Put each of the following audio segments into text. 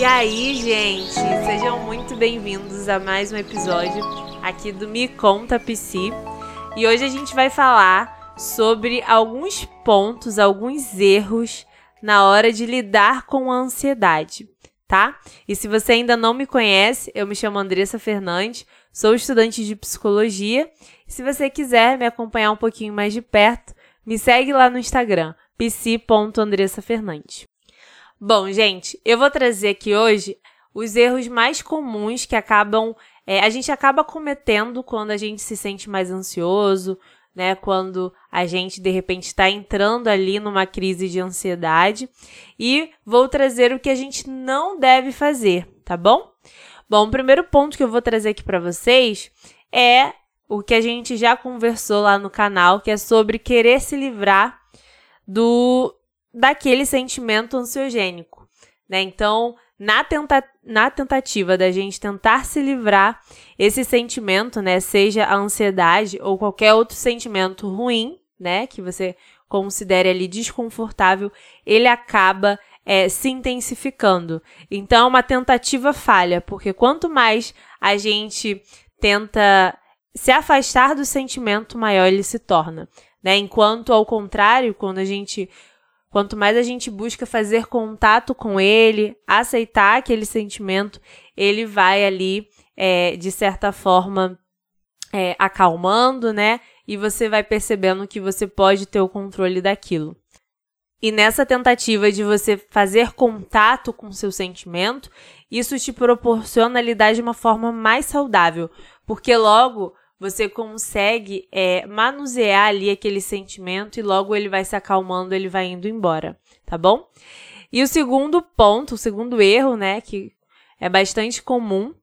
E aí, gente, sejam muito bem-vindos a mais um episódio aqui do Me Conta PC. E hoje a gente vai falar sobre alguns pontos, alguns erros na hora de lidar com a ansiedade, tá? E se você ainda não me conhece, eu me chamo Andressa Fernandes, sou estudante de psicologia. E se você quiser me acompanhar um pouquinho mais de perto, me segue lá no Instagram, psi.andressafernandes. Bom, gente, eu vou trazer aqui hoje os erros mais comuns que acabam. É, a gente acaba cometendo quando a gente se sente mais ansioso, né? Quando a gente de repente está entrando ali numa crise de ansiedade. E vou trazer o que a gente não deve fazer, tá bom? Bom, o primeiro ponto que eu vou trazer aqui para vocês é o que a gente já conversou lá no canal, que é sobre querer se livrar do daquele sentimento ansiogênico, né? Então, na, tenta na tentativa da gente tentar se livrar esse sentimento, né, seja a ansiedade ou qualquer outro sentimento ruim, né, que você considere ali desconfortável, ele acaba é, se intensificando. Então, é uma tentativa falha, porque quanto mais a gente tenta se afastar do sentimento, maior ele se torna. Né? Enquanto, ao contrário, quando a gente Quanto mais a gente busca fazer contato com ele, aceitar aquele sentimento, ele vai ali, é, de certa forma, é, acalmando, né? E você vai percebendo que você pode ter o controle daquilo. E nessa tentativa de você fazer contato com seu sentimento, isso te proporciona lidar de uma forma mais saudável, porque logo você consegue é, manusear ali aquele sentimento e logo ele vai se acalmando, ele vai indo embora, tá bom? E o segundo ponto, o segundo erro, né, que é bastante comum,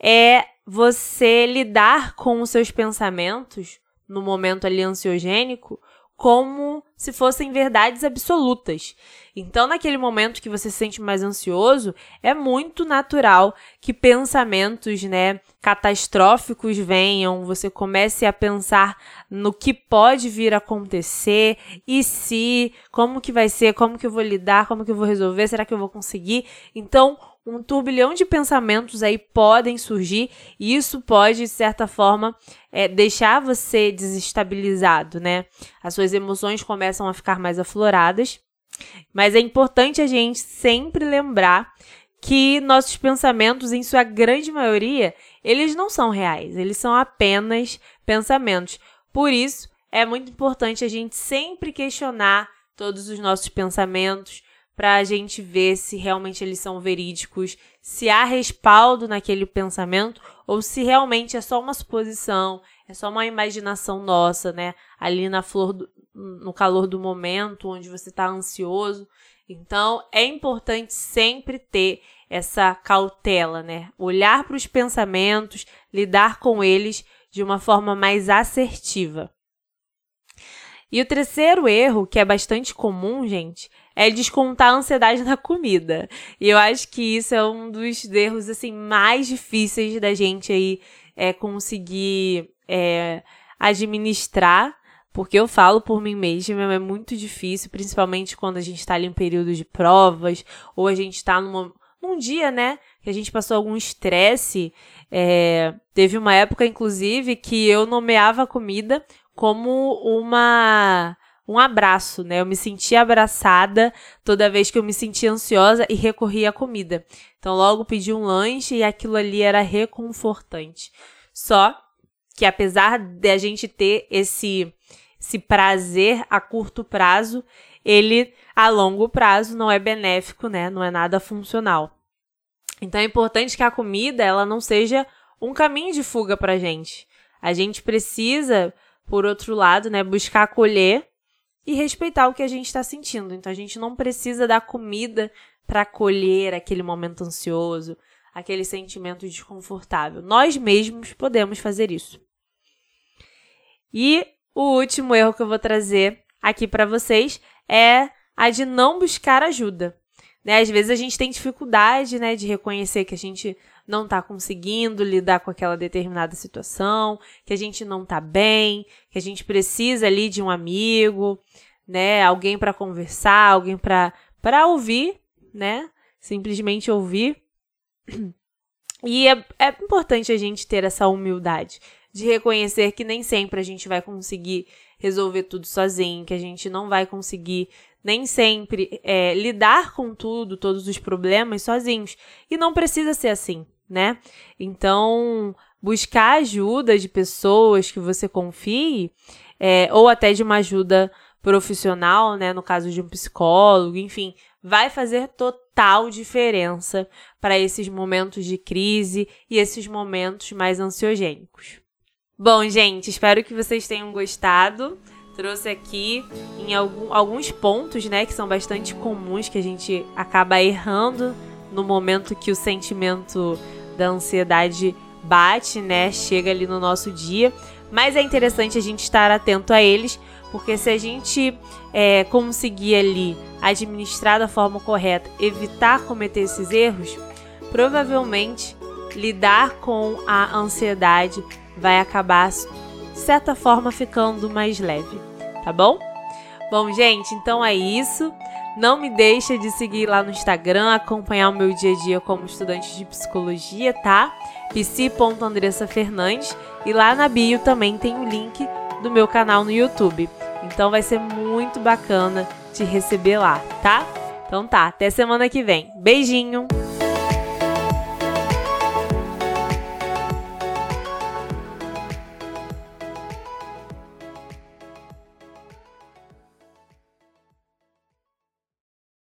é você lidar com os seus pensamentos no momento ali ansiogênico como se fossem verdades absolutas. Então, naquele momento que você se sente mais ansioso, é muito natural que pensamentos, né, catastróficos venham, você comece a pensar no que pode vir a acontecer e se, como que vai ser, como que eu vou lidar, como que eu vou resolver, será que eu vou conseguir? Então, um turbilhão de pensamentos aí podem surgir e isso pode, de certa forma, é, deixar você desestabilizado, né? As suas emoções começam a ficar mais afloradas. Mas é importante a gente sempre lembrar que nossos pensamentos, em sua grande maioria, eles não são reais, eles são apenas pensamentos. Por isso, é muito importante a gente sempre questionar todos os nossos pensamentos, para a gente ver se realmente eles são verídicos, se há respaldo naquele pensamento ou se realmente é só uma suposição, é só uma imaginação nossa, né? Ali na flor do, no calor do momento, onde você está ansioso. Então, é importante sempre ter essa cautela, né? Olhar para os pensamentos, lidar com eles de uma forma mais assertiva. E o terceiro erro, que é bastante comum, gente, é descontar a ansiedade na comida. E eu acho que isso é um dos erros assim mais difíceis da gente aí é, conseguir é, administrar. Porque eu falo por mim mesma, é muito difícil, principalmente quando a gente está ali em período de provas, ou a gente numa, num dia, né, que a gente passou algum estresse. É, teve uma época, inclusive, que eu nomeava a comida como uma um abraço, né? Eu me sentia abraçada toda vez que eu me sentia ansiosa e recorria à comida. Então, logo pedi um lanche e aquilo ali era reconfortante. Só que apesar de a gente ter esse, esse prazer a curto prazo, ele a longo prazo não é benéfico, né? Não é nada funcional. Então é importante que a comida ela não seja um caminho de fuga para gente. A gente precisa, por outro lado, né, buscar acolher e respeitar o que a gente está sentindo. Então a gente não precisa da comida para acolher aquele momento ansioso, aquele sentimento desconfortável. Nós mesmos podemos fazer isso. E o último erro que eu vou trazer aqui para vocês é a de não buscar ajuda. Né? Às vezes a gente tem dificuldade né, de reconhecer que a gente não está conseguindo lidar com aquela determinada situação, que a gente não está bem, que a gente precisa ali de um amigo, né? Alguém para conversar, alguém para para ouvir, né? simplesmente ouvir. E é, é importante a gente ter essa humildade de reconhecer que nem sempre a gente vai conseguir resolver tudo sozinho, que a gente não vai conseguir nem sempre é, lidar com tudo, todos os problemas sozinhos. E não precisa ser assim, né? Então, buscar ajuda de pessoas que você confie, é, ou até de uma ajuda profissional, né? No caso de um psicólogo, enfim, vai fazer total diferença para esses momentos de crise e esses momentos mais ansiogênicos. Bom, gente, espero que vocês tenham gostado. Trouxe aqui em algum, alguns pontos, né, que são bastante comuns que a gente acaba errando no momento que o sentimento da ansiedade bate, né, chega ali no nosso dia. Mas é interessante a gente estar atento a eles, porque se a gente é, conseguir ali administrar da forma correta, evitar cometer esses erros, provavelmente lidar com a ansiedade vai acabar, de certa forma, ficando mais leve, tá bom? Bom, gente, então é isso. Não me deixa de seguir lá no Instagram, acompanhar o meu dia a dia como estudante de psicologia, tá? psi.andressa.fernandes e lá na bio também tem o link do meu canal no YouTube. Então vai ser muito bacana te receber lá, tá? Então tá, até semana que vem. Beijinho!